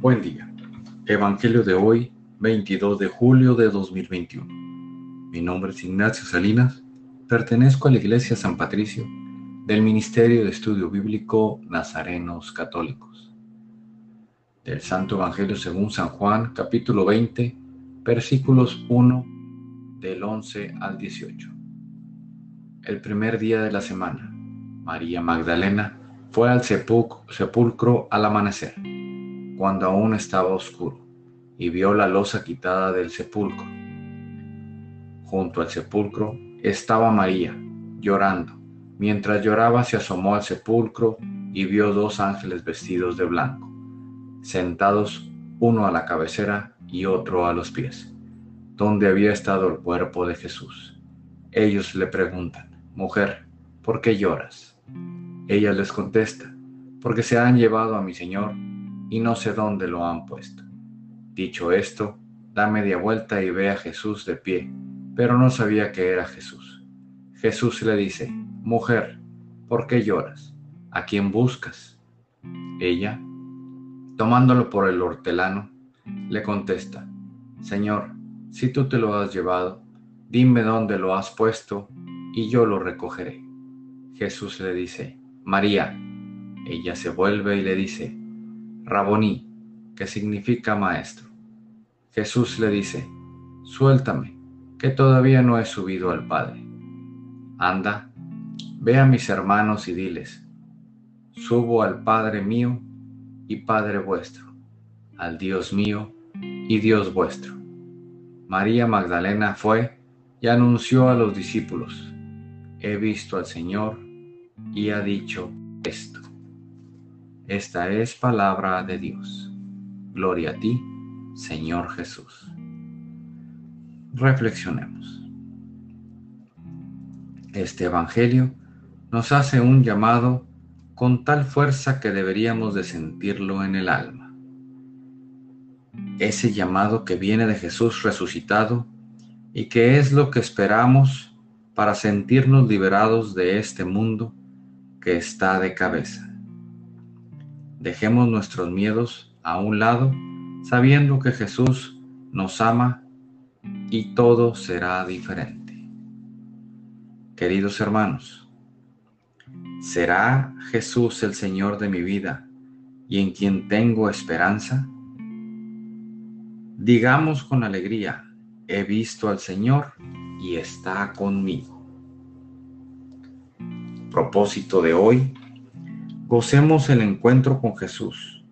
Buen día. Evangelio de hoy, 22 de julio de 2021. Mi nombre es Ignacio Salinas. Pertenezco a la Iglesia San Patricio del Ministerio de Estudio Bíblico Nazarenos Católicos. Del Santo Evangelio según San Juan, capítulo 20, versículos 1 del 11 al 18. El primer día de la semana, María Magdalena fue al sepulcro al amanecer, cuando aún estaba oscuro, y vio la losa quitada del sepulcro. Junto al sepulcro estaba María, llorando. Mientras lloraba se asomó al sepulcro y vio dos ángeles vestidos de blanco, sentados uno a la cabecera y otro a los pies, donde había estado el cuerpo de Jesús. Ellos le preguntan, Mujer, ¿por qué lloras? Ella les contesta, porque se han llevado a mi Señor y no sé dónde lo han puesto. Dicho esto, da media vuelta y ve a Jesús de pie, pero no sabía que era Jesús. Jesús le dice, Mujer, ¿por qué lloras? ¿A quién buscas? Ella, tomándolo por el hortelano, le contesta, Señor, si tú te lo has llevado, dime dónde lo has puesto y yo lo recogeré. Jesús le dice, María. Ella se vuelve y le dice, Raboní, que significa maestro. Jesús le dice, Suéltame, que todavía no he subido al Padre. Anda, ve a mis hermanos y diles, Subo al Padre mío y Padre vuestro, al Dios mío y Dios vuestro. María Magdalena fue y anunció a los discípulos, He visto al Señor y ha dicho esto. Esta es palabra de Dios. Gloria a ti, Señor Jesús. Reflexionemos. Este Evangelio nos hace un llamado con tal fuerza que deberíamos de sentirlo en el alma. Ese llamado que viene de Jesús resucitado y que es lo que esperamos para sentirnos liberados de este mundo que está de cabeza. Dejemos nuestros miedos a un lado, sabiendo que Jesús nos ama y todo será diferente. Queridos hermanos, ¿será Jesús el Señor de mi vida y en quien tengo esperanza? Digamos con alegría, he visto al Señor y está conmigo propósito de hoy, gocemos el encuentro con Jesús,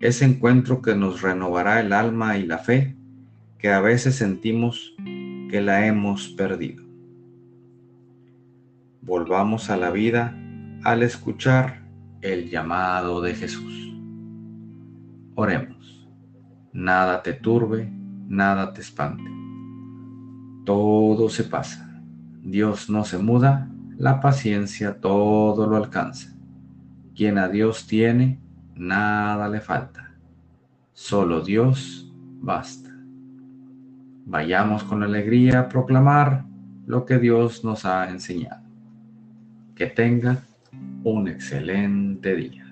ese encuentro que nos renovará el alma y la fe que a veces sentimos que la hemos perdido. Volvamos a la vida al escuchar el llamado de Jesús. Oremos. Nada te turbe, nada te espante. Todo se pasa. Dios no se muda la paciencia todo lo alcanza. Quien a Dios tiene, nada le falta. Solo Dios basta. Vayamos con alegría a proclamar lo que Dios nos ha enseñado. Que tenga un excelente día.